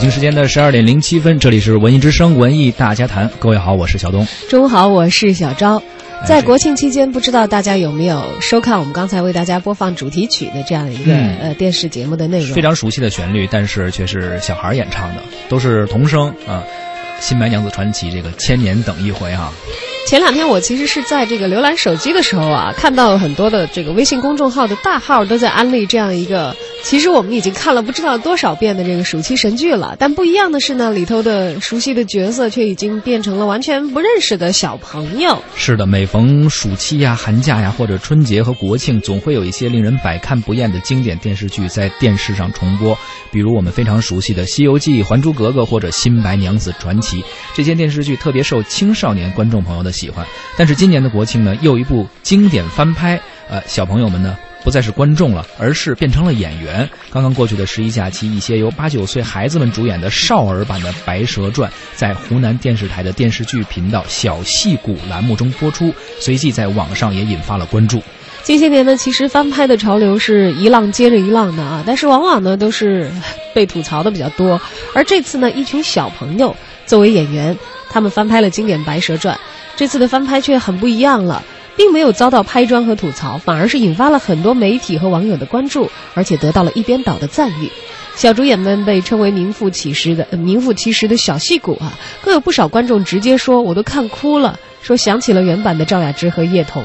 北京时间的十二点零七分，这里是文艺之声文艺大家谈。各位好，我是小东。中午好，我是小昭。在国庆期间，不知道大家有没有收看我们刚才为大家播放主题曲的这样一个、嗯呃电视节目的内容？非常熟悉的旋律，但是却是小孩演唱的，都是童声啊。新白娘子传奇这个千年等一回啊，前两天我其实是在这个浏览手机的时候啊，看到很多的这个微信公众号的大号都在安利这样一个，其实我们已经看了不知道多少遍的这个暑期神剧了。但不一样的是呢，里头的熟悉的角色却已经变成了完全不认识的小朋友。是的，每逢暑期呀、寒假呀，或者春节和国庆，总会有一些令人百看不厌的经典电视剧在电视上重播，比如我们非常熟悉的《西游记》《还珠格格》或者《新白娘子传奇》这些电视剧，特别受青少年观众朋友的喜欢。但是今年的国庆呢，又一部经典翻拍，呃，小朋友们呢。不再是观众了，而是变成了演员。刚刚过去的十一假期，一些由八九岁孩子们主演的少儿版的《白蛇传》在湖南电视台的电视剧频道小戏骨栏目中播出，随即在网上也引发了关注。近些年呢，其实翻拍的潮流是一浪接着一浪的啊，但是往往呢都是被吐槽的比较多。而这次呢，一群小朋友作为演员，他们翻拍了经典《白蛇传》，这次的翻拍却很不一样了。并没有遭到拍砖和吐槽，反而是引发了很多媒体和网友的关注，而且得到了一边倒的赞誉。小主演们被称为名副其实的、名副其实的小戏骨啊，更有不少观众直接说我都看哭了，说想起了原版的赵雅芝和叶童。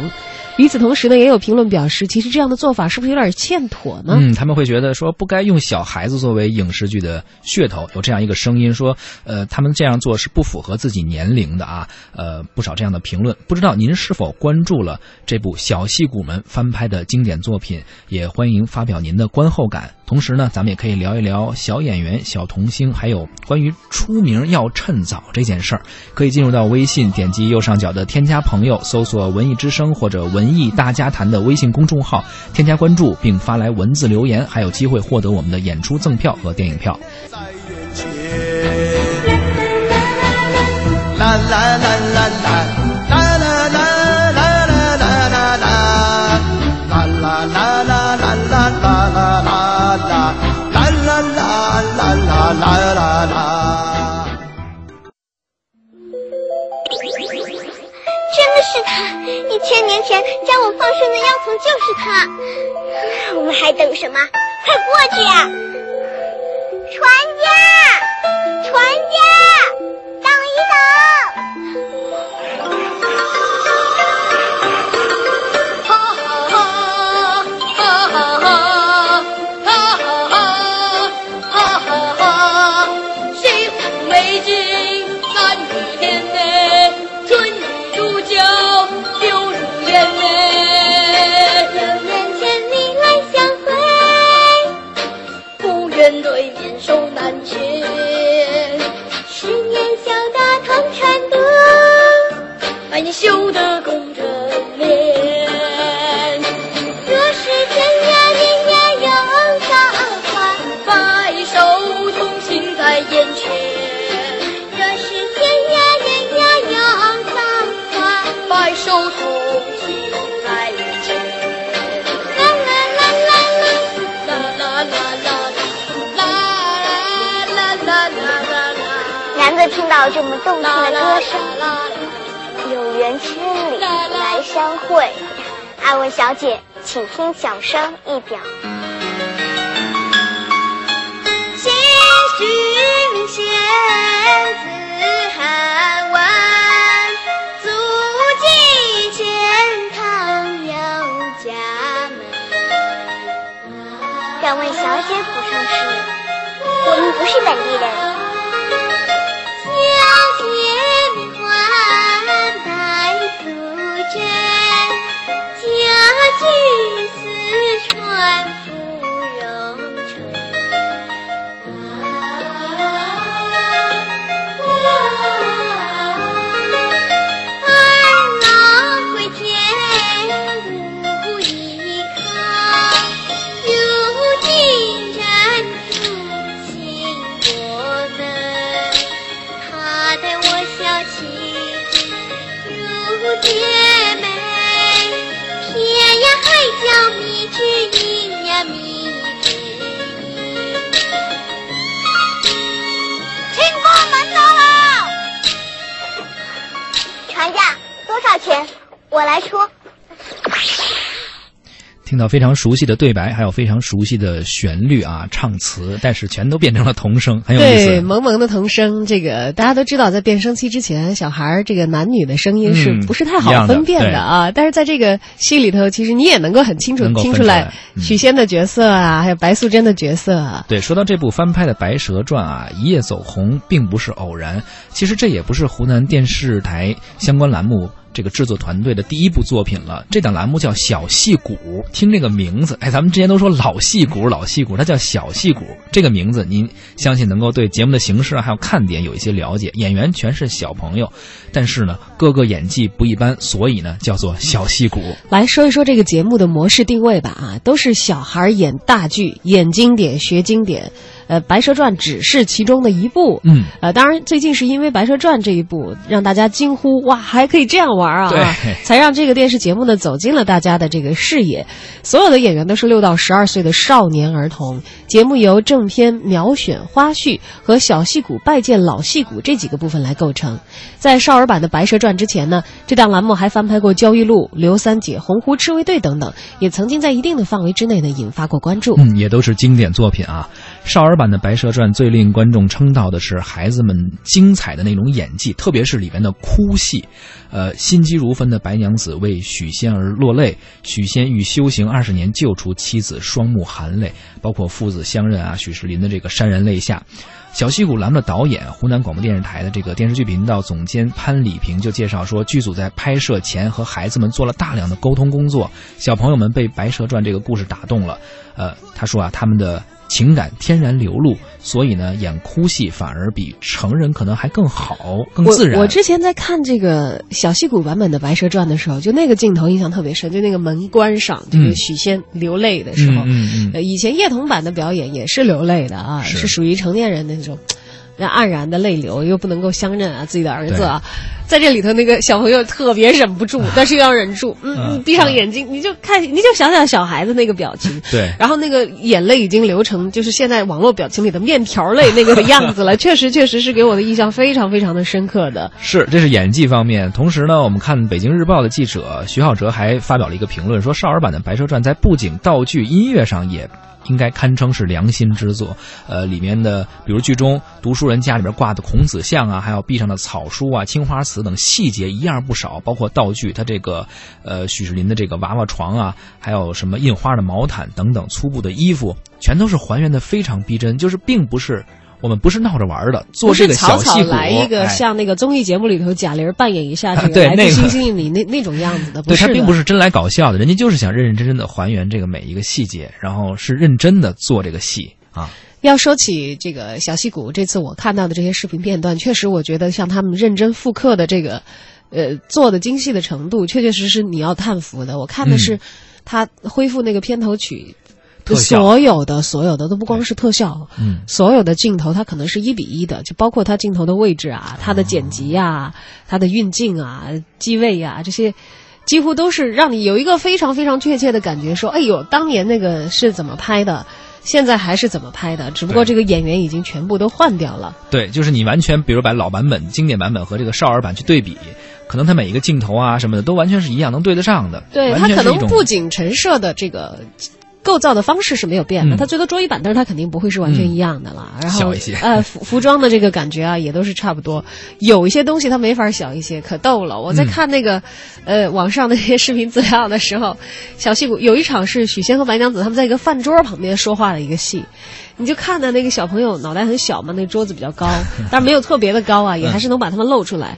与此同时呢，也有评论表示，其实这样的做法是不是有点欠妥呢？嗯，他们会觉得说不该用小孩子作为影视剧的噱头，有这样一个声音说，呃，他们这样做是不符合自己年龄的啊。呃，不少这样的评论，不知道您是否关注了这部小戏骨们翻拍的经典作品？也欢迎发表您的观后感。同时呢，咱们也可以聊一聊小演员、小童星，还有关于出名要趁早这件事儿。可以进入到微信，点击右上角的添加朋友，搜索“文艺之声”或者“文艺大家谈”的微信公众号，添加关注并发来文字留言，还有机会获得我们的演出赠票和电影票。在眼前，啦啦啦是他！一千年前将我放生的妖童就是他。我们还等什么？快过去啊！船难得听到这么动听的歌声，有缘千里来相会。阿文小姐，请听小声一表。先是明显字汉文，足迹钱塘有家门。敢问小姐府上是？我们不是本地人。one. 钱，我来出。听到非常熟悉的对白，还有非常熟悉的旋律啊，唱词，但是全都变成了童声，很有意对，思。萌萌的童声，这个大家都知道，在变声期之前，小孩儿这个男女的声音是嗯不是太好分辨的啊？但是在这个戏里头，其实你也能够很清楚能够听出来许仙的角色啊，还有白素贞的角色啊。对，说到这部翻拍的《白蛇传》啊，一夜走红并不是偶然。其实这也不是湖南电视台相关栏目这个制作团队的第一部作品了。这档栏目叫《小戏骨》，听这个名字，哎，咱们之前都说老戏骨，老戏骨，它叫小戏骨。这个名字，您相信能够对节目的形式啊还有看点有一些了解。演员全是小朋友，但是呢，个个演技不一般，所以呢，叫做小戏骨。来说一说这个节目的模式定位吧啊，都是小孩演大剧，演经典学经典。呃，《白蛇传》只是其中的一部。嗯，呃，当然，最近是因为《白蛇传》这一部，让大家惊呼哇，还可以这样玩啊！对才让这个电视节目呢走进了大家的这个视野。所有的演员都是六到十二岁的少年儿童。节目由正片、秒选、花絮和小戏骨拜见老戏骨这几个部分来构成。在少儿版的《白蛇传》之前呢，这档栏目还翻拍过《焦裕禄》《刘三姐》《洪湖赤卫队》等等，也曾经在一定的范围之内呢引发过关注。嗯，也都是经典作品啊。少儿版的《白蛇传》最令观众称道的是孩子们精彩的那种演技，特别是里面的哭戏。呃，心急如焚的白娘子为许仙而落泪，许仙欲修行二十年救出妻子，双目含泪。包括父子相认啊，许世林的这个潸然泪下。小戏骨栏目的导演，湖南广播电视台的这个电视剧频道总监潘礼平就介绍说，剧组在拍摄前和孩子们做了大量的沟通工作，小朋友们被《白蛇传》这个故事打动了。呃，他说啊，他们的情感天然流露，所以呢，演哭戏反而比成人可能还更好、更自然。我我之前在看这个小戏骨版本的《白蛇传》的时候，就那个镜头印象特别深，就那个门关上，这个嗯许仙流泪的时候。嗯嗯嗯呃，以前叶童版的表演也是流泪的啊，是是属于成年人的那种。那黯然的泪流，又不能够相认啊，自己的儿子啊，在这里头那个小朋友特别忍不住，但是又要忍住，嗯，嗯闭上眼睛，你就看，你就想想小孩子那个表情，对然后那个眼泪已经流成就是现在网络表情里的面条泪那个样子了，确实确实是给我的印象非常非常的深刻的。是，这是演技方面。同时呢，我们看《北京日报》的记者徐浩哲还发表了一个评论，说少儿版的《白蛇传》在布景、道具、音乐上也。应该堪称是良心之作，呃，里面的比如剧中读书人家里边挂的孔子像啊，还有壁上的草书啊、青花瓷等细节一样不少，包括道具，他这个呃许世林的这个娃娃床啊，还有什么印花的毛毯等等粗布的衣服，全都是还原的非常逼真，就是并不是我们不是闹着玩的，做这个小戏骨，来一个哎像那个综艺节目里头贾玲扮演一下这个来对那个自星星里那那种样子的，不对他并不是真来搞笑的，人家就是想认认真真的还原这个每一个细节，然后是认真的做这个戏啊。要说起这个小戏骨，这次我看到的这些视频片段，确实我觉得像他们认真复刻的这个，呃，做的精细的程度，确确实实你要叹服的。我看的是嗯他恢复那个片头曲。所有的所有的都不光是特效，嗯，所有的镜头它可能是一比一的，就包括它镜头的位置啊、它的剪辑啊、它的运镜啊、机位啊这些，几乎都是让你有一个非常非常确切的感觉，说，哎呦，当年那个是怎么拍的，现在还是怎么拍的，只不过这个演员已经全部都换掉了。对，就是你完全比如把老版本、经典版本和这个少儿版去对比，可能它每一个镜头啊什么的都完全是一样，能对得上的。对它可能完全是一种布景陈设的这个。构造的方式是没有变的，嗯它最多桌椅板凳它肯定不会是完全一样的了。然后呃，服服装的这个感觉啊，也都是差不多。有一些东西它没法小一些，可逗了。我在嗯看那个、呃网上的这些视频资料的时候，小戏骨有一场是许仙和白娘子他们在一个饭桌旁边说话的一个戏，你就看到那个小朋友脑袋很小嘛，那桌子比较高，但是没有特别的高啊，也还是能把他们露出来。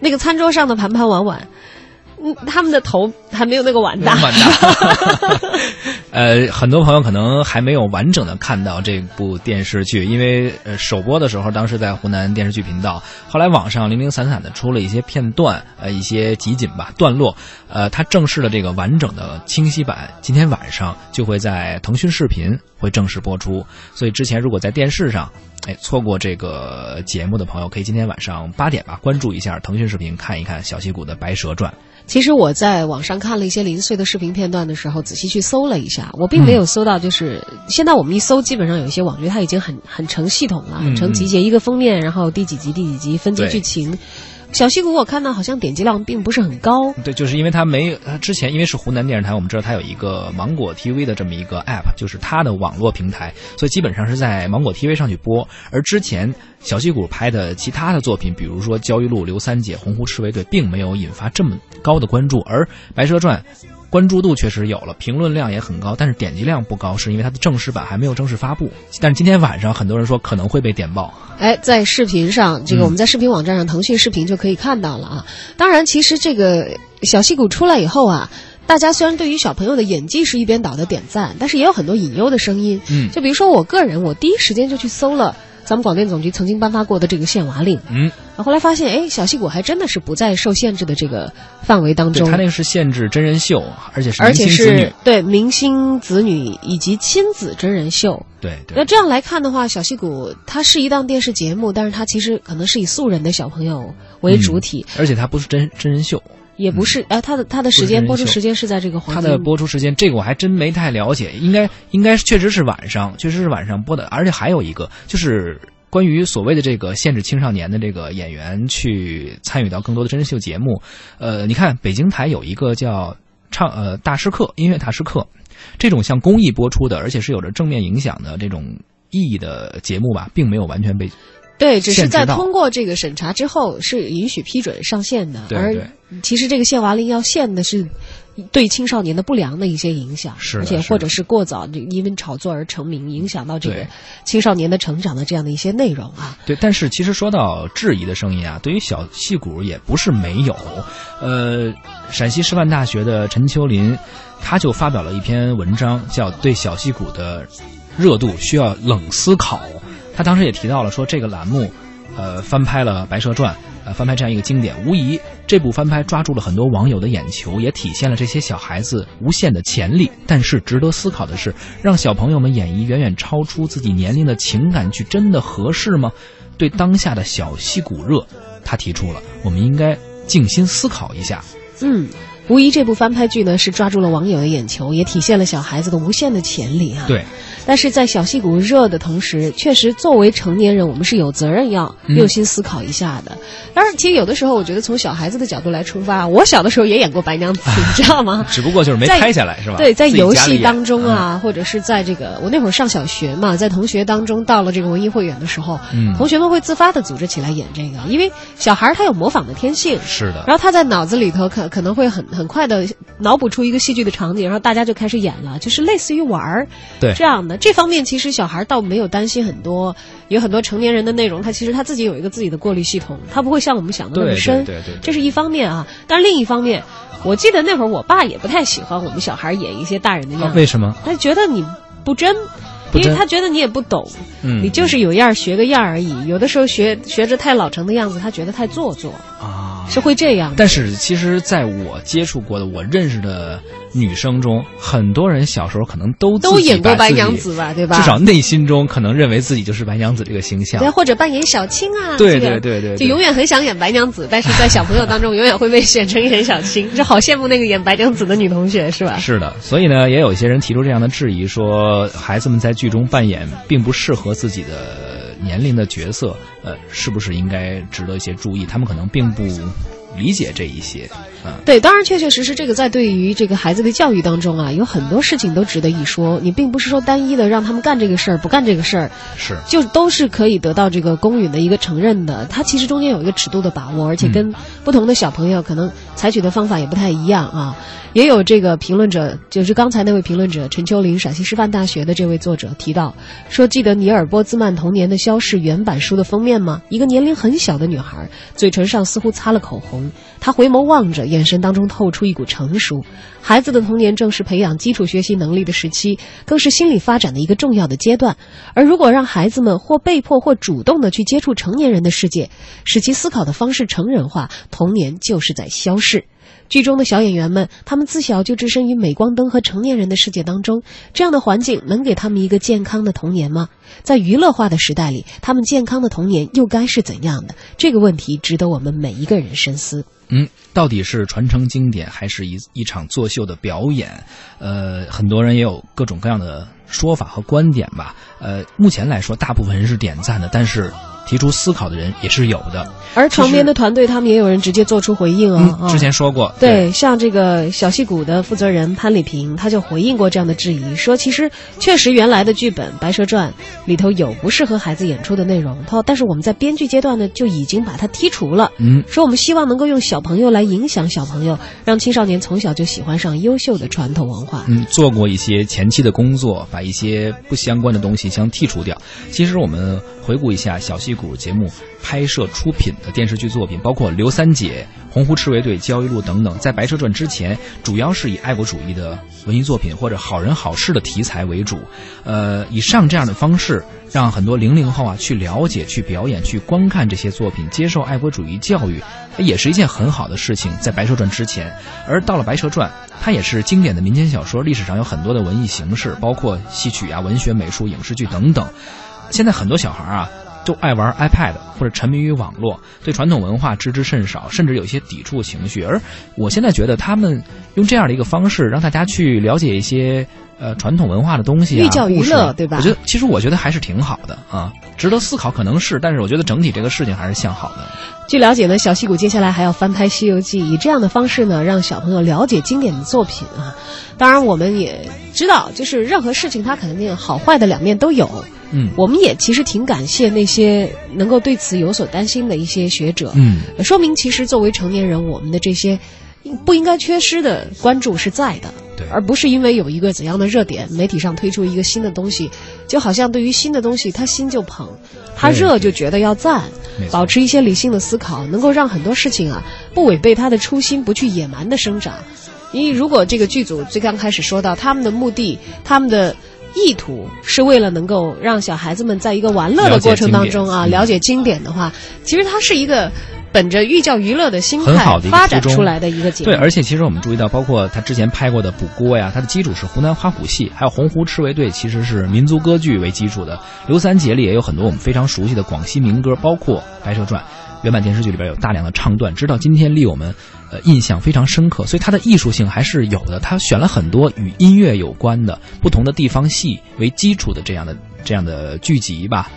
那个餐桌上的盘盘碗碗。嗯，他们的头还没有那个碗大。蛮大。呃，很多朋友可能还没有完整的看到这部电视剧，因为呃首播的时候当时在湖南电视剧频道，后来网上零零散散的出了一些片段，呃一些集锦吧段落，呃它正式的这个完整的清晰版，今天晚上就会在腾讯视频会正式播出，所以之前如果在电视上。哎，错过这个节目的朋友，可以今天晚上八点吧，关注一下腾讯视频，看一看小戏骨的《白蛇传》。其实我在网上看了一些零碎的视频片段的时候，仔细去搜了一下，我并没有搜到，就是、现在我们一搜，基本上有一些网剧它已经很很成系统了，嗯很成集结一个封面，然后第几集第几集分集剧情。小戏骨我看到好像点击量并不是很高。对，就是因为他没他之前因为是湖南电视台，我们知道它有一个芒果 TV 的这么一个 app，就是它的网络平台，所以基本上是在芒果 TV 上去播。而之前小戏骨拍的其他的作品，比如说《焦裕禄》《刘三姐》《洪湖赤卫队》，并没有引发这么高的关注，而《白蛇传》。关注度确实有了，评论量也很高，但是点击量不高，是因为它的正式版还没有正式发布。但是今天晚上很多人说可能会被点爆。哎，在视频上，这个我们在视频网站上，腾讯视频就可以看到了啊。当然，其实这个小戏骨出来以后啊，大家虽然对于小朋友的演技是一边倒的点赞，但是也有很多隐忧的声音。嗯，就比如说我个人，我第一时间就去搜了。咱们广电总局曾经颁发过的这个限娃令，嗯，后来发现，哎，小戏骨还真的是不在受限制的这个范围当中。他那个是限制真人秀，而且是而且是对明星子女以及亲子真人秀。对对。那这样来看的话，小戏骨它是一档电视节目，但是它其实可能是以素人的小朋友为主体，而且它不是真真人秀。也不是，哎，它的它的时间播出时间是在这个黄金。它的播出时间，这个我还真没太了解，应该应该确实是晚上，确实是晚上播的。而且还有一个，就是关于所谓的这个限制青少年的这个演员去参与到更多的真人秀节目。呃，你看北京台有一个叫唱呃大师课音乐大师课，这种像公益播出的，而且是有着正面影响的这种意义的节目吧，并没有完全被。对，只是在通过这个审查之后是允许批准上线的，而其实这个限娃令要限的是对青少年的不良的一些影响，是而且或者是过早因为炒作而成名，影响到这个青少年的成长的这样的一些内容啊。对，但是其实说到质疑的声音啊，对于小戏骨也不是没有。呃，陕西师范大学的陈秋林他就发表了一篇文章，叫《对小戏骨的热度需要冷思考》。他当时也提到了说，这个栏目，呃，翻拍了《白蛇传》，呃，翻拍这样一个经典，无疑这部翻拍抓住了很多网友的眼球，也体现了这些小孩子无限的潜力。但是值得思考的是，让小朋友们演绎远远超出自己年龄的情感剧，真的合适吗？对当下的小戏骨热，他提出了，我们应该静心思考一下。嗯，无疑这部翻拍剧呢，是抓住了网友的眼球，也体现了小孩子的无限的潜力啊。对。但是在小戏骨热的同时，确实作为成年人，我们是有责任要用心思考一下的。当然，其实有的时候，我觉得从小孩子的角度来出发，我小的时候也演过白娘子，你知道吗？只不过就是没拍下来，是吧？对，在游戏当中啊，或者是在这个我那会儿上小学嘛，在同学当中到了这个文艺汇演的时候，同学们会自发的组织起来演这个，因为小孩他有模仿的天性，是的。然后他在脑子里头可可能会很很快的脑补出一个戏剧的场景，然后大家就开始演了，就是类似于玩儿，对这样的。这方面其实。小孩倒没有担心很多，有很多成年人的内容，他其实他自己有一个自己的过滤系统，他不会像我们想的那么深。对对对，这是一方面啊。但是另一方面，我记得那会儿我爸也不太喜欢我们小孩演一些大人的样子。为什么？他觉得你不真，因为他觉得你也不懂，你就是有样学个样而已。有的时候学学着太老成的样子，他觉得太做作啊，是会这样。但是其实在我接触过的、我认识的。女生中，很多人小时候可能都都演过白娘子吧，对吧？至少内心中可能认为自己就是白娘子这个形象，对，或者扮演小青啊，对对对对，就永远很想演白娘子，但是在小朋友当中永远会被选成演小青，就好羡慕那个演白娘子的女同学，是吧？是的，所以呢，也有一些人提出这样的质疑，说孩子们在剧中扮演并不适合自己的年龄的角色，呃，是不是应该值得一些注意？他们可能并不。理解这一些，嗯，对，当然确确实实，这个在对于这个孩子的教育当中啊，有很多事情都值得一说。你并不是说单一的让他们干这个事儿，不干这个事儿，是就都是可以得到这个公允的一个承认的。它其实中间有一个尺度的把握，而且跟不同的小朋友可能采取的方法也不太一样啊。也有这个评论者，就是刚才那位评论者陈秋林，陕西师范大学的这位作者提到说：“记得尼尔波兹曼《童年的消逝》原版书的封面吗？一个年龄很小的女孩，嘴唇上似乎擦了口红。”他回眸望着，眼神当中透出一股成熟。孩子的童年正是培养基础学习能力的时期，更是心理发展的一个重要的阶段。而如果让孩子们或被迫或主动的去接触成年人的世界，使其思考的方式成人化，童年就是在消逝。剧中的小演员们，他们自小就置身于镁光灯和成年人的世界当中，这样的环境能给他们一个健康的童年吗？在娱乐化的时代里，他们健康的童年又该是怎样的？这个问题值得我们每一个人深思。嗯，到底是传承经典，还是一一场作秀的表演？呃，很多人也有各种各样的说法和观点吧。呃，目前来说，大部分人是点赞的，但是提出思考的人也是有的。而床边的团队，他们也有人直接做出回应啊。嗯，之前说过，对，像这个小戏骨的负责人潘礼平，他就回应过这样的质疑，说其实确实原来的剧本《白蛇传》里头有不适合孩子演出的内容，他但是我们在编剧阶段呢就已经把它剔除了。嗯，说我们希望能够用小朋友来影响小朋友，让青少年从小就喜欢上优秀的传统文化。嗯，做过一些前期的工作，把一些不相关的东西相剔除掉。其实我们回顾一下小戏骨节目拍摄出品的电视剧作品。包括刘三姐、洪湖赤卫队、焦裕禄等等，在《白蛇传》之前，主要是以爱国主义的文艺作品或者好人好事的题材为主。呃，以上这样的方式，让很多零零后啊去了解、去表演、去观看这些作品，接受爱国主义教育，也是一件很好的事情。在《白蛇传》之前，而到了《白蛇传》，它也是经典的民间小说，历史上有很多的文艺形式，包括戏曲啊、文学、美术、影视剧等等。现在很多小孩啊。都爱玩 iPad 或者沉迷于网络，对传统文化知之甚少，甚至有一些抵触情绪。而我现在觉得，他们用这样的一个方式，让大家去了解一些呃传统文化的东西，寓教于乐，对吧？我觉得其实我觉得还是挺好的啊，值得思考，可能是，但是我觉得整体这个事情还是向好的。据了解呢，小戏骨接下来还要翻拍《西游记》，以这样的方式呢，让小朋友了解经典的作品啊。当然，我们也知道，就是任何事情它肯定好坏的两面都有。嗯，我们也其实挺感谢那些能够对此有所担心的一些学者。嗯，说明其实作为成年人，我们的这些不应该缺失的关注是在的。对，而不是因为有一个怎样的热点，媒体上推出一个新的东西，就好像对于新的东西，他心就捧，他热就觉得要赞。保持一些理性的思考，能够让很多事情啊不违背他的初心，不去野蛮的生长。因为如果这个剧组最刚开始说到他们的目的，他们的。意图是为了能够让小孩子们在一个玩乐的过程当中啊，了解经典的话，其实它是一个本着寓教于乐的心态发展出来的一个节目。对，而且其实我们注意到，包括他之前拍过的《补锅》呀，它的基础是湖南花鼓戏，还有《洪湖赤卫队》，其实是民族歌剧为基础的。刘三姐里也有很多我们非常熟悉的广西民歌，包括《白蛇传》。原版电视剧里边有大量的唱段，直到今天令我们，呃，印象非常深刻。所以它的艺术性还是有的。他选了很多与音乐有关的不同的地方戏为基础的这样的这样的剧集吧，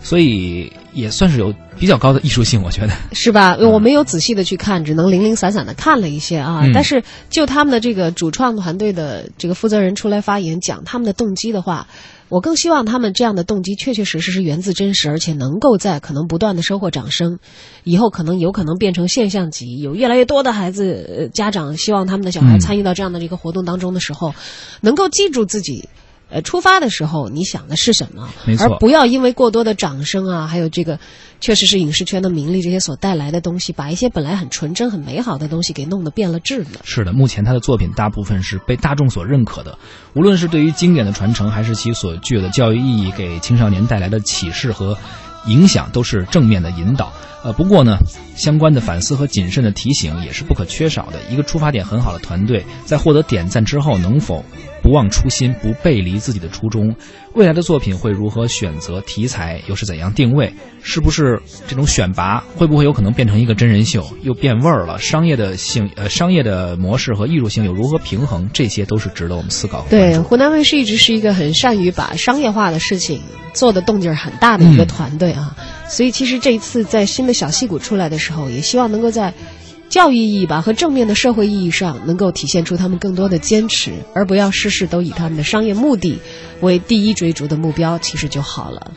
所以也算是有比较高的艺术性，我觉得是吧？我没有仔细的去看，只能零零散散的看了一些啊。但是就他们的这个主创团队的这个负责人出来发言讲他们的动机的话。我更希望他们这样的动机确确实实是源自真实，而且能够在可能不断的收获掌声，以后可能有可能变成现象级，有越来越多的孩子家长希望他们的小孩参与到这样的一个活动当中的时候，能够记住自己。呃，出发的时候你想的是什么？而不要因为过多的掌声啊，还有这个，确实是影视圈的名利这些所带来的东西，把一些本来很纯真、很美好的东西给弄得变了质了。是的，目前他的作品大部分是被大众所认可的，无论是对于经典的传承，还是其所具有的教育意义，给青少年带来的启示和影响，都是正面的引导。呃，不过呢，相关的反思和谨慎的提醒也是不可缺少的。一个出发点很好的团队，在获得点赞之后，能否？不忘初心，不背离自己的初衷。未来的作品会如何选择题材，又是怎样定位？是不是这种选拔会不会有可能变成一个真人秀，又变味儿了？商业的性呃，商业的模式和艺术性又如何平衡？这些都是值得我们思考。对，湖南卫视一直是一个很善于把商业化的事情做的动静很大的一个团队啊，所以其实这一次在新的小戏骨出来的时候，也希望能够在。教育意义吧和正面的社会意义上，能够体现出他们更多的坚持，而不要事事都以他们的商业目的为第一追逐的目标，其实就好了。